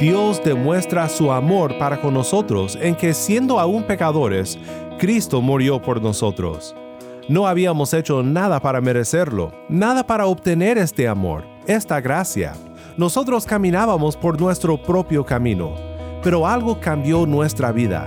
Dios demuestra su amor para con nosotros en que siendo aún pecadores, Cristo murió por nosotros. No habíamos hecho nada para merecerlo, nada para obtener este amor, esta gracia. Nosotros caminábamos por nuestro propio camino, pero algo cambió nuestra vida.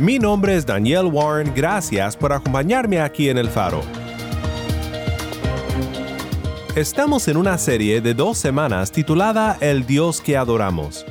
Mi nombre es Daniel Warren, gracias por acompañarme aquí en El Faro. Estamos en una serie de dos semanas titulada El Dios que adoramos.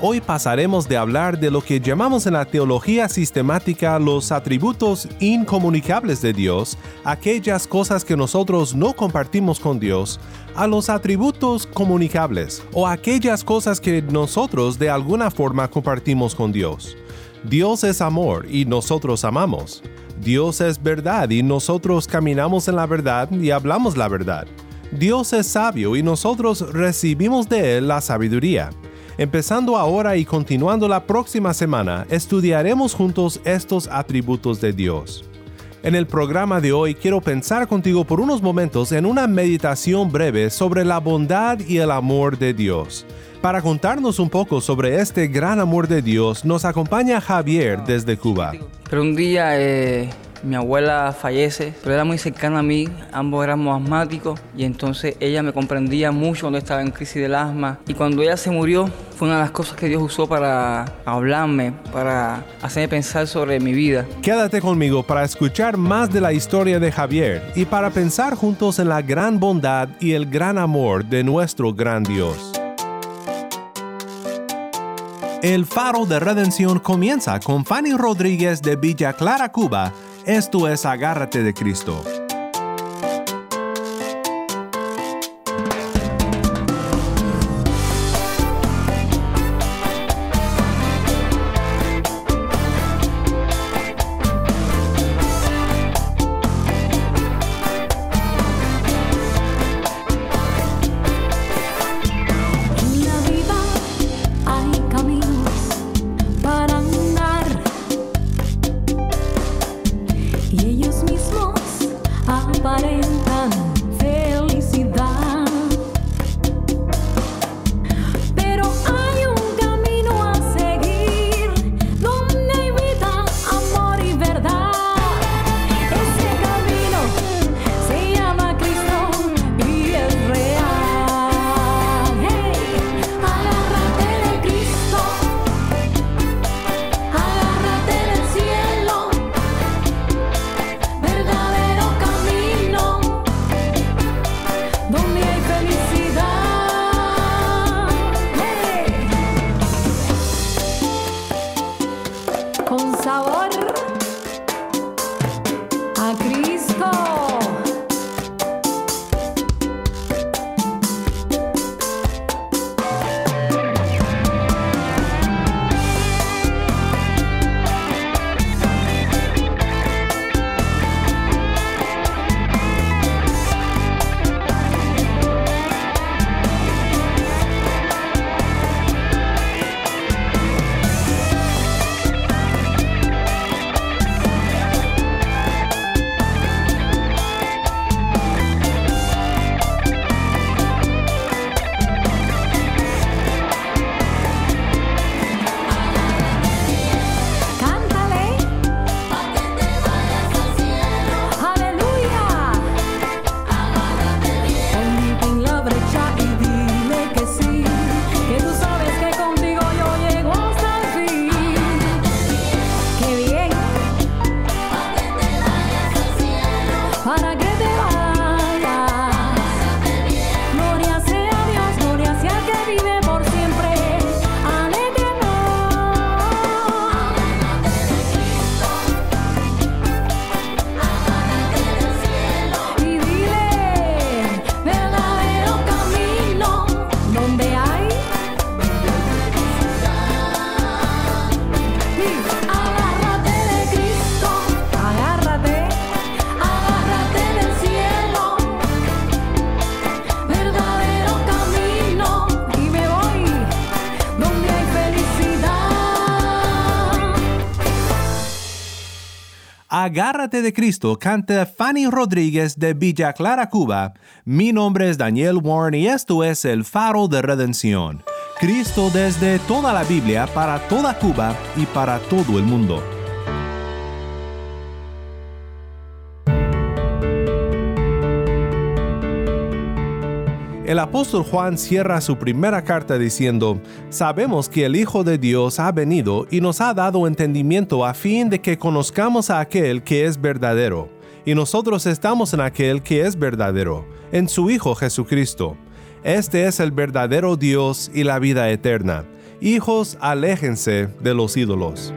Hoy pasaremos de hablar de lo que llamamos en la teología sistemática los atributos incomunicables de Dios, aquellas cosas que nosotros no compartimos con Dios, a los atributos comunicables o aquellas cosas que nosotros de alguna forma compartimos con Dios. Dios es amor y nosotros amamos. Dios es verdad y nosotros caminamos en la verdad y hablamos la verdad. Dios es sabio y nosotros recibimos de Él la sabiduría. Empezando ahora y continuando la próxima semana, estudiaremos juntos estos atributos de Dios. En el programa de hoy quiero pensar contigo por unos momentos en una meditación breve sobre la bondad y el amor de Dios. Para contarnos un poco sobre este gran amor de Dios, nos acompaña Javier desde Cuba. Pero un día eh, mi abuela fallece, pero era muy cercana a mí, ambos éramos asmáticos y entonces ella me comprendía mucho cuando estaba en crisis del asma y cuando ella se murió fue una de las cosas que Dios usó para hablarme, para hacerme pensar sobre mi vida. Quédate conmigo para escuchar más de la historia de Javier y para pensar juntos en la gran bondad y el gran amor de nuestro gran Dios. El faro de redención comienza con Fanny Rodríguez de Villa Clara, Cuba. Esto es Agárrate de Cristo. Agárrate de Cristo canta Fanny Rodríguez de Villa Clara, Cuba. Mi nombre es Daniel Warren y esto es El Faro de Redención. Cristo desde toda la Biblia para toda Cuba y para todo el mundo. El apóstol Juan cierra su primera carta diciendo, Sabemos que el Hijo de Dios ha venido y nos ha dado entendimiento a fin de que conozcamos a aquel que es verdadero. Y nosotros estamos en aquel que es verdadero, en su Hijo Jesucristo. Este es el verdadero Dios y la vida eterna. Hijos, aléjense de los ídolos.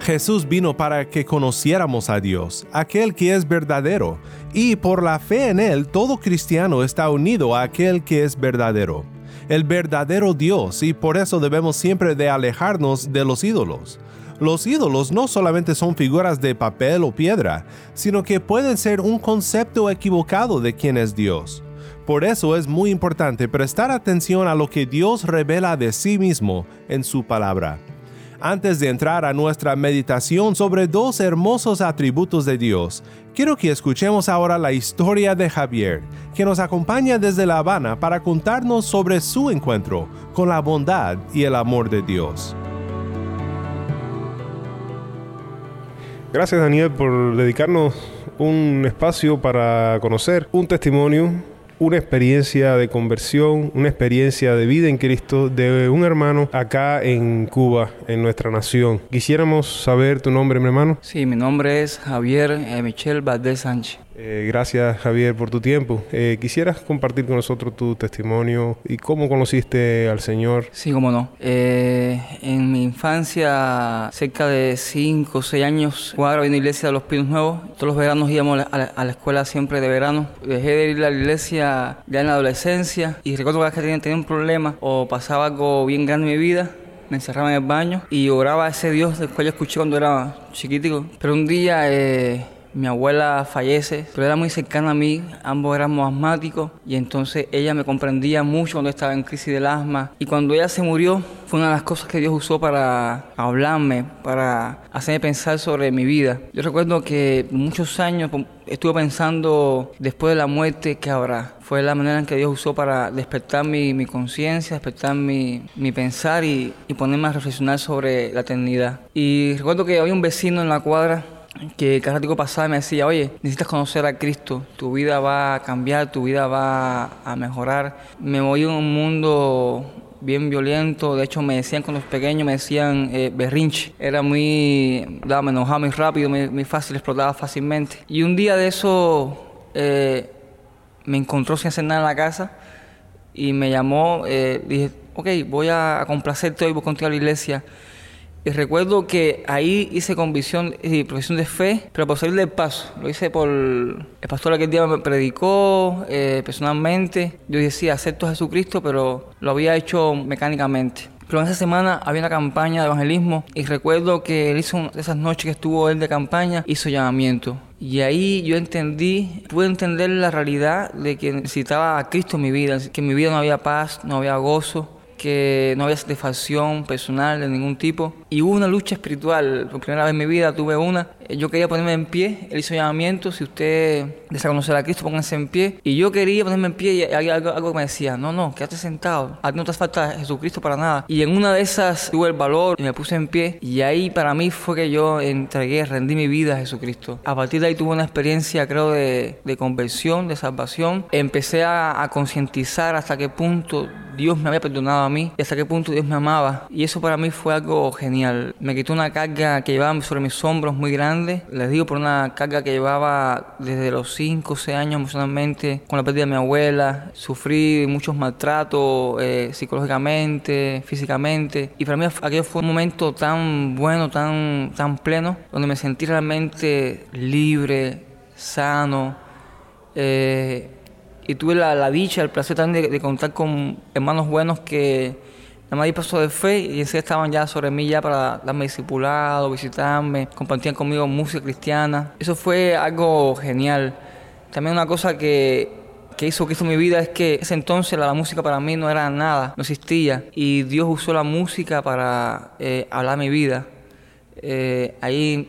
Jesús vino para que conociéramos a Dios, aquel que es verdadero, y por la fe en Él todo cristiano está unido a aquel que es verdadero, el verdadero Dios, y por eso debemos siempre de alejarnos de los ídolos. Los ídolos no solamente son figuras de papel o piedra, sino que pueden ser un concepto equivocado de quién es Dios. Por eso es muy importante prestar atención a lo que Dios revela de sí mismo en su palabra. Antes de entrar a nuestra meditación sobre dos hermosos atributos de Dios, quiero que escuchemos ahora la historia de Javier, que nos acompaña desde La Habana para contarnos sobre su encuentro con la bondad y el amor de Dios. Gracias Daniel por dedicarnos un espacio para conocer un testimonio una experiencia de conversión, una experiencia de vida en Cristo de un hermano acá en Cuba, en nuestra nación. Quisiéramos saber tu nombre, mi hermano. Sí, mi nombre es Javier eh, Michel Valdés Sánchez. Eh, gracias Javier por tu tiempo. Eh, ¿Quisieras compartir con nosotros tu testimonio y cómo conociste al Señor? Sí, cómo no. Eh, en mi infancia, cerca de 5 o 6 años, jugaba en la iglesia de los Pinos Nuevos. Todos los veranos íbamos a la, a la escuela siempre de verano. Dejé de ir a la iglesia ya en la adolescencia y recuerdo que tenía, tenía un problema o pasaba algo bien grande en mi vida, me encerraba en el baño y oraba a ese Dios del cual yo escuché cuando era chiquitico. Pero un día eh, mi abuela fallece, pero era muy cercana a mí, ambos éramos asmáticos y entonces ella me comprendía mucho cuando estaba en crisis del asma y cuando ella se murió fue una de las cosas que Dios usó para hablarme, para hacerme pensar sobre mi vida. Yo recuerdo que muchos años estuve pensando después de la muerte que habrá. Fue la manera en que Dios usó para despertar mi, mi conciencia, despertar mi, mi pensar y, y ponerme a reflexionar sobre la eternidad. Y recuerdo que había un vecino en la cuadra que cada ratico pasaba me decía, oye, necesitas conocer a Cristo, tu vida va a cambiar, tu vida va a mejorar. Me voy a un mundo bien violento, de hecho me decían cuando los pequeños, me decían eh, berrinche, era muy, daba, me enojaba muy rápido, muy, muy, fácil, explotaba fácilmente. Y un día de eso eh, me encontró sin hacer nada en la casa y me llamó, eh, dije, ok, voy a complacerte hoy, voy contigo a la iglesia. Y recuerdo que ahí hice convicción y profesión de fe, pero por salir del paso. Lo hice por... El pastor aquel día me predicó eh, personalmente. Yo decía, acepto a Jesucristo, pero lo había hecho mecánicamente. Pero en esa semana había una campaña de evangelismo y recuerdo que él hizo esas noches que estuvo él de campaña, hizo llamamiento. Y ahí yo entendí, pude entender la realidad de que necesitaba a Cristo en mi vida, que en mi vida no había paz, no había gozo, que no había satisfacción personal de ningún tipo. Y una lucha espiritual, por primera vez en mi vida tuve una. Yo quería ponerme en pie, él hizo llamamiento, si usted desea conocer a Cristo, pónganse en pie. Y yo quería ponerme en pie y algo, algo me decía, no, no, quédate sentado, a ti no te hace falta Jesucristo para nada. Y en una de esas tuve el valor y me puse en pie y ahí para mí fue que yo entregué, rendí mi vida a Jesucristo. A partir de ahí tuve una experiencia, creo, de, de conversión, de salvación. Empecé a, a concientizar hasta qué punto Dios me había perdonado a mí y hasta qué punto Dios me amaba. Y eso para mí fue algo genial. Me quitó una carga que llevaba sobre mis hombros muy grande. Les digo por una carga que llevaba desde los 5 o 6 años emocionalmente con la pérdida de mi abuela. Sufrí muchos maltratos eh, psicológicamente, físicamente. Y para mí aquello fue un momento tan bueno, tan, tan pleno, donde me sentí realmente libre, sano. Eh, y tuve la, la, dicha, el placer también de, de, contar con hermanos buenos que nada más di paso de fe y enseguida estaban ya sobre mí ya para darme discipulado, visitarme, compartían conmigo música cristiana. Eso fue algo genial. También una cosa que, que hizo que hizo mi vida es que ese entonces la, música para mí no era nada, no existía. Y Dios usó la música para eh, hablar mi vida. Eh, ahí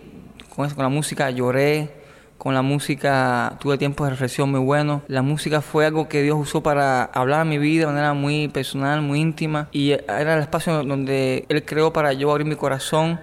con, eso, con la música lloré, con la música tuve tiempos de reflexión muy buenos. La música fue algo que Dios usó para hablar a mi vida de manera muy personal, muy íntima. Y era el espacio donde Él creó para yo abrir mi corazón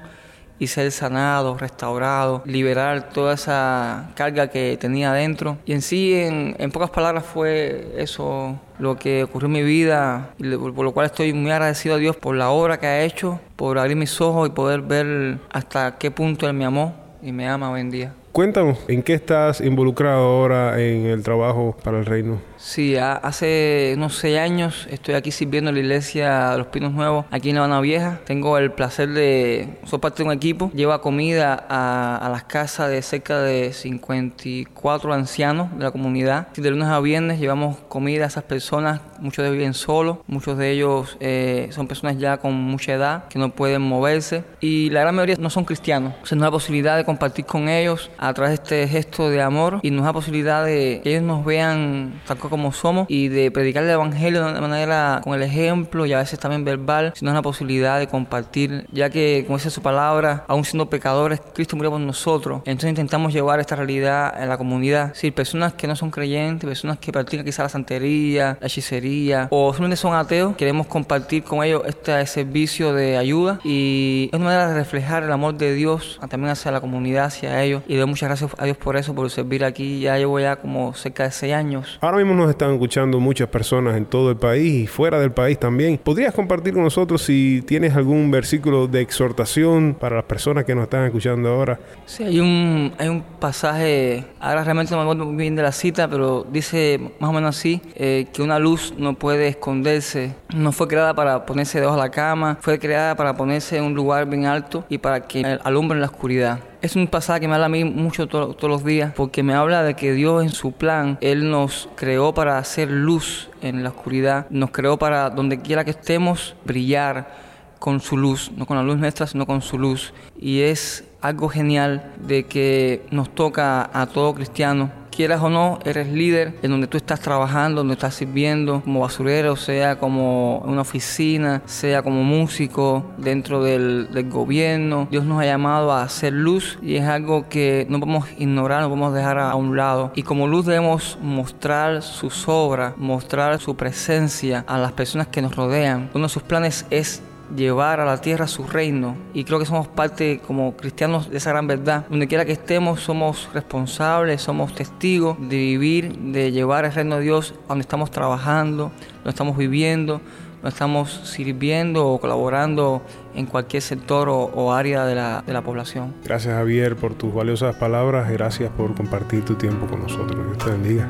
y ser sanado, restaurado, liberar toda esa carga que tenía adentro. Y en sí, en, pocas palabras, fue eso lo que ocurrió en mi vida, y por lo cual estoy muy agradecido a Dios por la obra que ha hecho, por abrir mis ojos y poder ver hasta qué punto Él me amó y me ama hoy en día. Cuéntanos, ¿en qué estás involucrado ahora en el trabajo para el reino? Sí, hace unos seis años estoy aquí sirviendo en la iglesia de los Pinos Nuevos, aquí en La Habana Vieja. Tengo el placer de ser parte de un equipo. Lleva comida a, las casas de cerca de 54 ancianos de la comunidad. De lunes a viernes llevamos comida a esas personas. Muchos de ellos viven solos, muchos de ellos eh, son personas ya con mucha edad que no pueden moverse y la gran mayoría no son cristianos. O sea, nos da posibilidad de compartir con ellos a través de este gesto de amor y nos da posibilidad de que ellos nos vean tal como somos y de predicar el evangelio de manera con el ejemplo y a veces también verbal, sino una posibilidad de compartir, ya que, como dice su palabra, aún siendo pecadores, Cristo murió por nosotros. Entonces intentamos llevar esta realidad en la comunidad. Sí, personas que no son creyentes, personas que practican quizá la santería, la hechicería o simplemente son ateos, queremos compartir con ellos este servicio de ayuda y es una manera de reflejar el amor de Dios también hacia la comunidad, hacia ellos. Y doy muchas gracias a Dios por eso, por servir aquí. Ya llevo ya como cerca de seis años. Ahora mismo nos están escuchando muchas personas en todo el país y fuera del país también. ¿Podrías compartir con nosotros si tienes algún versículo de exhortación para las personas que nos están escuchando ahora? Sí, hay un, hay un pasaje, ahora realmente no me acuerdo bien de la cita, pero dice más o menos así, eh, que una luz no puede esconderse, no fue creada para ponerse debajo de la cama, fue creada para ponerse en un lugar bien alto y para que alumbre en la oscuridad. Es un pasaje que me habla a mí mucho todos los días porque me habla de que Dios en su plan, Él nos creó para hacer luz en la oscuridad, nos creó para donde quiera que estemos brillar con su luz, no con la luz nuestra, sino con su luz. Y es algo genial de que nos toca a todo cristiano quieras o no, eres líder en donde tú estás trabajando, donde estás sirviendo como basurero, sea como una oficina, sea como músico dentro del, gobierno. Dios nos ha llamado a hacer luz y es algo que no podemos ignorar, no podemos dejar a, un lado. Y como luz debemos mostrar sus obras, mostrar su presencia a las personas que nos rodean. Uno de sus planes es llevar a la tierra su reino. Y creo que somos parte como cristianos de esa gran verdad. Donde quiera que estemos, somos responsables, somos testigos de vivir, de llevar el reino de Dios a donde estamos trabajando, donde estamos viviendo, donde estamos sirviendo o colaborando en cualquier sector o, área de la, de la población. Gracias Javier por tus valiosas palabras, gracias por compartir tu tiempo con nosotros. Dios te bendiga.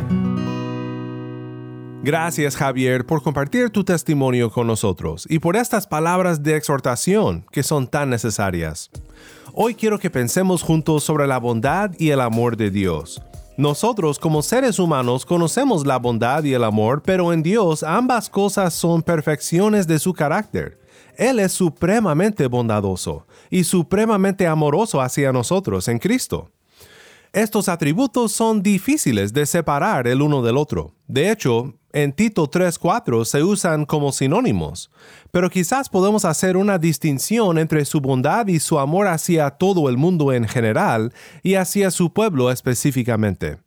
Gracias Javier por compartir tu testimonio con nosotros y por estas palabras de exhortación que son tan necesarias. Hoy quiero que pensemos juntos sobre la bondad y el amor de Dios. Nosotros como seres humanos conocemos la bondad y el amor, pero en Dios ambas cosas son perfecciones de su carácter. Él es supremamente bondadoso y supremamente amoroso hacia nosotros en Cristo. Estos atributos son difíciles de separar el uno del otro. De hecho, en Tito 3.4 se usan como sinónimos, pero quizás podemos hacer una distinción entre su bondad y su amor hacia todo el mundo en general y hacia su pueblo específicamente.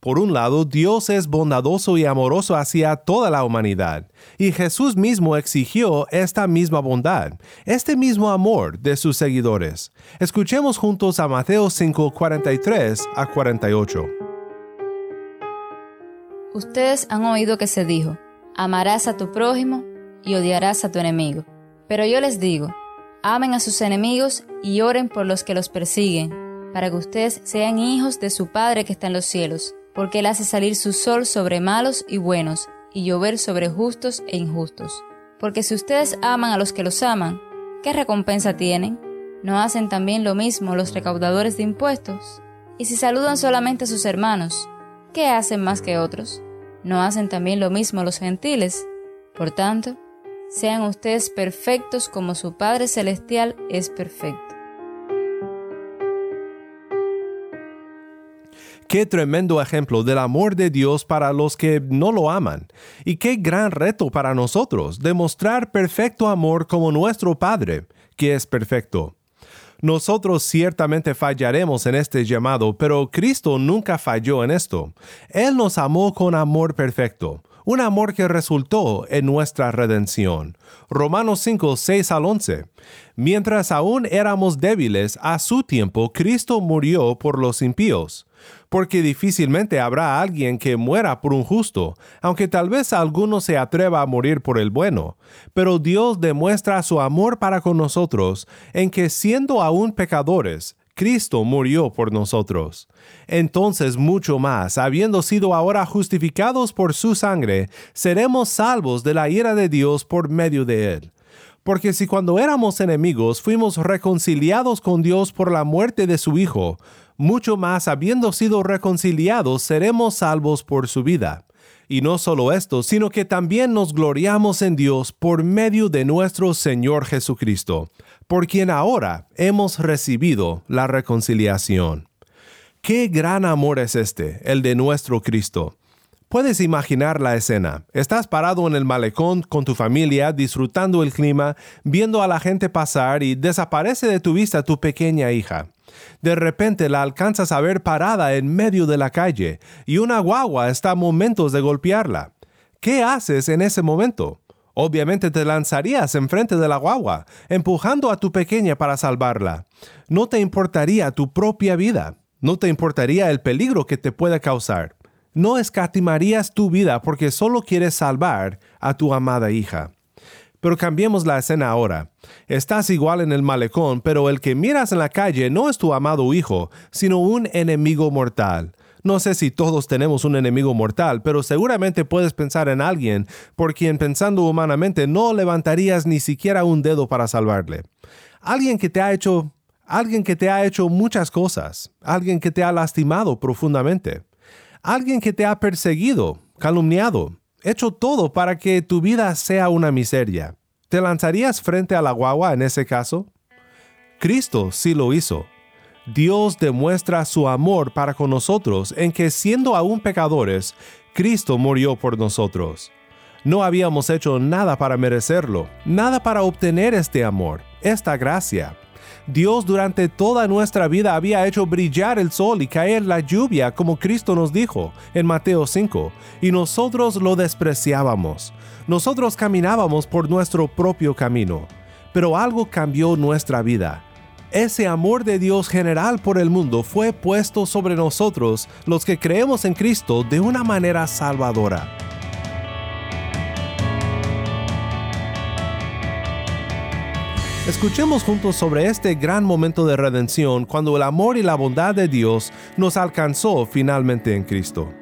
Por un lado, Dios es bondadoso y amoroso hacia toda la humanidad, y Jesús mismo exigió esta misma bondad, este mismo amor de sus seguidores. Escuchemos juntos a Mateo 5:43 a 48. Ustedes han oído que se dijo, amarás a tu prójimo y odiarás a tu enemigo. Pero yo les digo, amen a sus enemigos y oren por los que los persiguen, para que ustedes sean hijos de su Padre que está en los cielos porque Él hace salir su sol sobre malos y buenos, y llover sobre justos e injustos. Porque si ustedes aman a los que los aman, ¿qué recompensa tienen? ¿No hacen también lo mismo los recaudadores de impuestos? Y si saludan solamente a sus hermanos, ¿qué hacen más que otros? ¿No hacen también lo mismo los gentiles? Por tanto, sean ustedes perfectos como su Padre Celestial es perfecto. Qué tremendo ejemplo del amor de Dios para los que no lo aman. Y qué gran reto para nosotros demostrar perfecto amor como nuestro Padre, que es perfecto. Nosotros ciertamente fallaremos en este llamado, pero Cristo nunca falló en esto. Él nos amó con amor perfecto, un amor que resultó en nuestra redención. Romanos 5, 6 al 11. Mientras aún éramos débiles, a su tiempo Cristo murió por los impíos porque difícilmente habrá alguien que muera por un justo, aunque tal vez alguno se atreva a morir por el bueno. Pero Dios demuestra su amor para con nosotros en que siendo aún pecadores, Cristo murió por nosotros. Entonces mucho más, habiendo sido ahora justificados por su sangre, seremos salvos de la ira de Dios por medio de él. Porque si cuando éramos enemigos fuimos reconciliados con Dios por la muerte de su Hijo, mucho más habiendo sido reconciliados seremos salvos por su vida. Y no solo esto, sino que también nos gloriamos en Dios por medio de nuestro Señor Jesucristo, por quien ahora hemos recibido la reconciliación. Qué gran amor es este, el de nuestro Cristo. Puedes imaginar la escena. Estás parado en el malecón con tu familia, disfrutando el clima, viendo a la gente pasar y desaparece de tu vista tu pequeña hija. De repente la alcanzas a ver parada en medio de la calle y una guagua está a momentos de golpearla. ¿Qué haces en ese momento? Obviamente te lanzarías enfrente de la guagua, empujando a tu pequeña para salvarla. No te importaría tu propia vida, no te importaría el peligro que te pueda causar. No escatimarías tu vida porque solo quieres salvar a tu amada hija. Pero cambiemos la escena ahora. Estás igual en el malecón, pero el que miras en la calle no es tu amado hijo, sino un enemigo mortal. No sé si todos tenemos un enemigo mortal, pero seguramente puedes pensar en alguien por quien pensando humanamente no levantarías ni siquiera un dedo para salvarle. Alguien que te ha hecho alguien que te ha hecho muchas cosas, alguien que te ha lastimado profundamente, alguien que te ha perseguido, calumniado, hecho todo para que tu vida sea una miseria. ¿Te lanzarías frente a la guagua en ese caso? Cristo sí lo hizo. Dios demuestra su amor para con nosotros en que siendo aún pecadores, Cristo murió por nosotros. No habíamos hecho nada para merecerlo, nada para obtener este amor, esta gracia. Dios durante toda nuestra vida había hecho brillar el sol y caer la lluvia, como Cristo nos dijo en Mateo 5, y nosotros lo despreciábamos. Nosotros caminábamos por nuestro propio camino, pero algo cambió nuestra vida. Ese amor de Dios general por el mundo fue puesto sobre nosotros, los que creemos en Cristo, de una manera salvadora. Escuchemos juntos sobre este gran momento de redención cuando el amor y la bondad de Dios nos alcanzó finalmente en Cristo.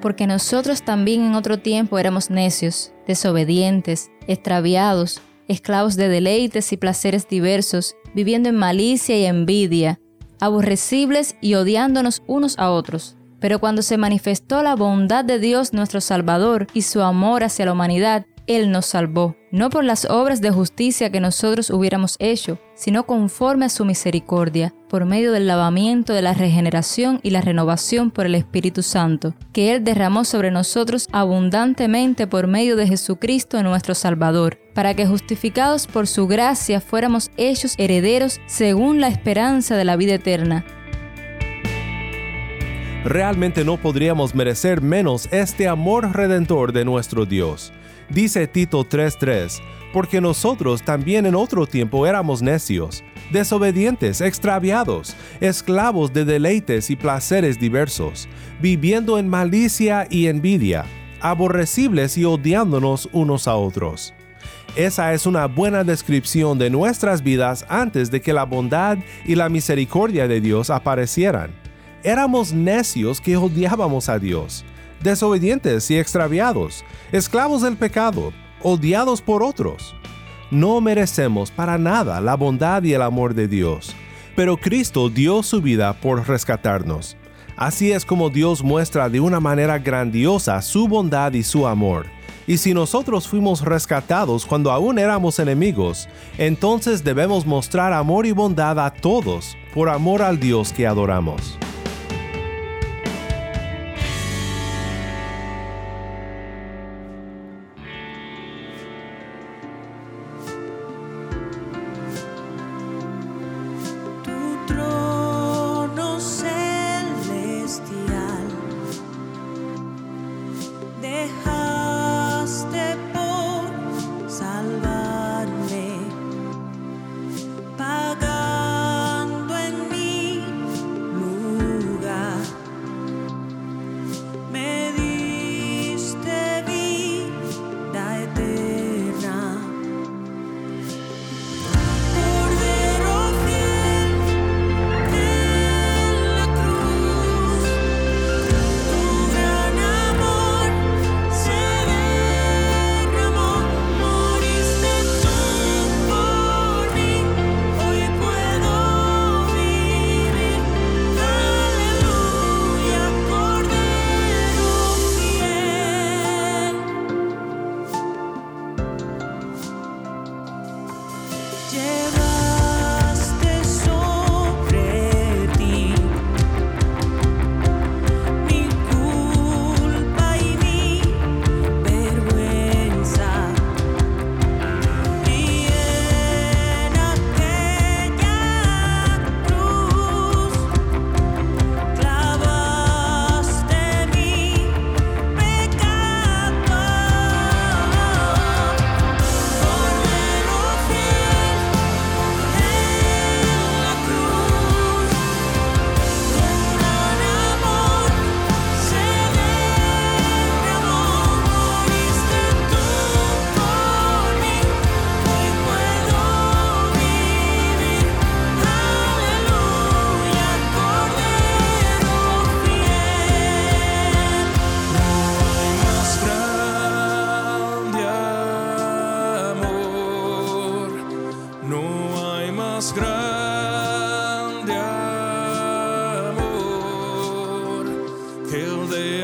Porque nosotros también en otro tiempo éramos necios, desobedientes, extraviados, esclavos de deleites y placeres diversos, viviendo en malicia y envidia, aborrecibles y odiándonos unos a otros. Pero cuando se manifestó la bondad de Dios nuestro Salvador y su amor hacia la humanidad, él nos salvó, no por las obras de justicia que nosotros hubiéramos hecho, sino conforme a su misericordia, por medio del lavamiento de la regeneración y la renovación por el Espíritu Santo, que Él derramó sobre nosotros abundantemente por medio de Jesucristo nuestro Salvador, para que justificados por su gracia fuéramos hechos herederos según la esperanza de la vida eterna. Realmente no podríamos merecer menos este amor redentor de nuestro Dios. Dice Tito 3:3, porque nosotros también en otro tiempo éramos necios, desobedientes, extraviados, esclavos de deleites y placeres diversos, viviendo en malicia y envidia, aborrecibles y odiándonos unos a otros. Esa es una buena descripción de nuestras vidas antes de que la bondad y la misericordia de Dios aparecieran. Éramos necios que odiábamos a Dios desobedientes y extraviados, esclavos del pecado, odiados por otros. No merecemos para nada la bondad y el amor de Dios, pero Cristo dio su vida por rescatarnos. Así es como Dios muestra de una manera grandiosa su bondad y su amor. Y si nosotros fuimos rescatados cuando aún éramos enemigos, entonces debemos mostrar amor y bondad a todos por amor al Dios que adoramos.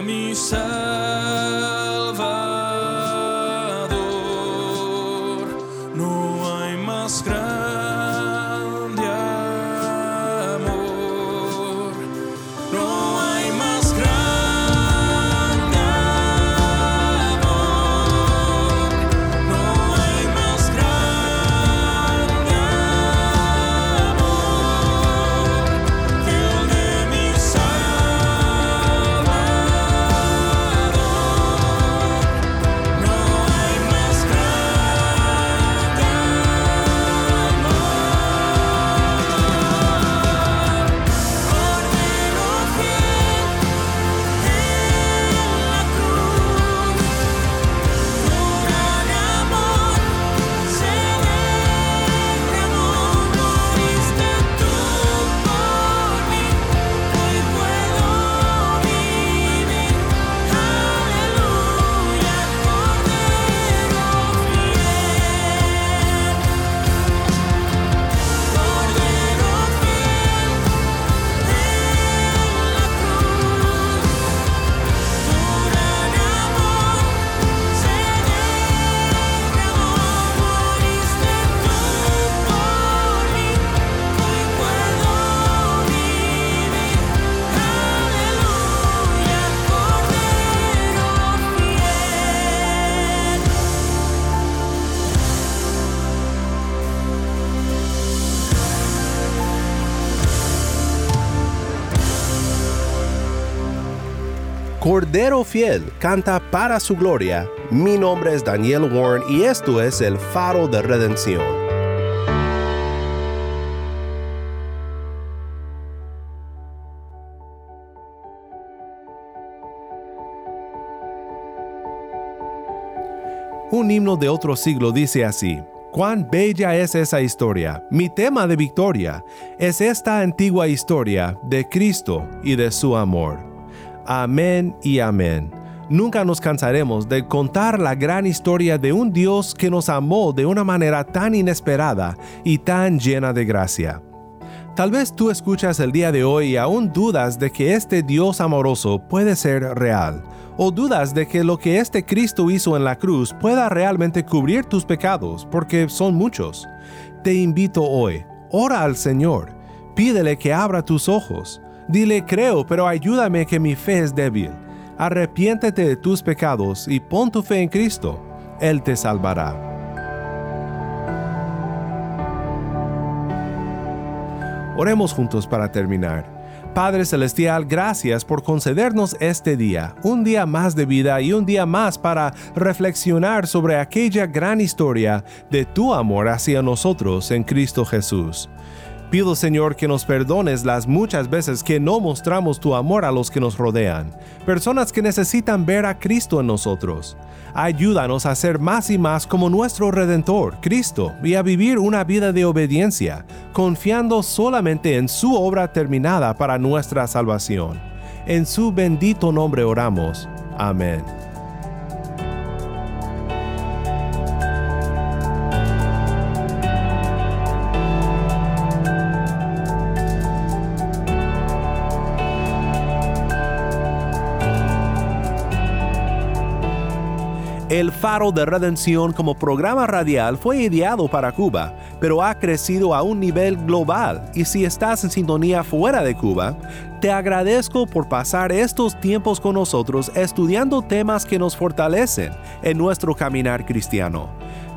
me. Fiel canta para su gloria. Mi nombre es Daniel Warren y esto es el faro de redención. Un himno de otro siglo dice así, Cuán bella es esa historia, mi tema de victoria, es esta antigua historia de Cristo y de su amor. Amén y amén. Nunca nos cansaremos de contar la gran historia de un Dios que nos amó de una manera tan inesperada y tan llena de gracia. Tal vez tú escuchas el día de hoy y aún dudas de que este Dios amoroso puede ser real, o dudas de que lo que este Cristo hizo en la cruz pueda realmente cubrir tus pecados, porque son muchos. Te invito hoy, ora al Señor, pídele que abra tus ojos, dile creo, pero ayúdame que mi fe es débil. Arrepiéntete de tus pecados y pon tu fe en Cristo, Él te salvará. Oremos juntos para terminar. Padre Celestial, gracias por concedernos este día, un día más de vida y un día más para reflexionar sobre aquella gran historia de tu amor hacia nosotros en Cristo Jesús. Pido Señor que nos perdones las muchas veces que no mostramos tu amor a los que nos rodean, personas que necesitan ver a Cristo en nosotros. Ayúdanos a ser más y más como nuestro Redentor, Cristo, y a vivir una vida de obediencia, confiando solamente en su obra terminada para nuestra salvación. En su bendito nombre oramos. Amén. El Faro de Redención como programa radial fue ideado para Cuba, pero ha crecido a un nivel global y si estás en sintonía fuera de Cuba, te agradezco por pasar estos tiempos con nosotros estudiando temas que nos fortalecen en nuestro caminar cristiano.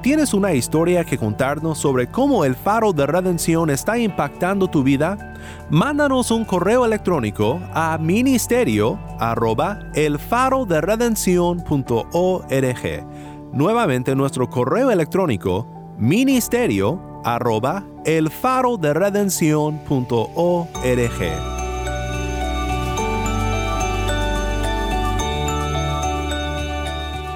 ¿Tienes una historia que contarnos sobre cómo el faro de redención está impactando tu vida? Mándanos un correo electrónico a ministerio arroba elfaroderedención.org. Nuevamente nuestro correo electrónico ministerio arroba elfaroderedención.org.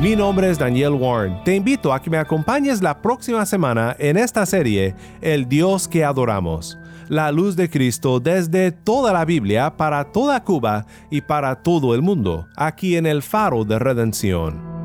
Mi nombre es Daniel Warren. Te invito a que me acompañes la próxima semana en esta serie El Dios que adoramos. La luz de Cristo desde toda la Biblia para toda Cuba y para todo el mundo, aquí en el faro de redención.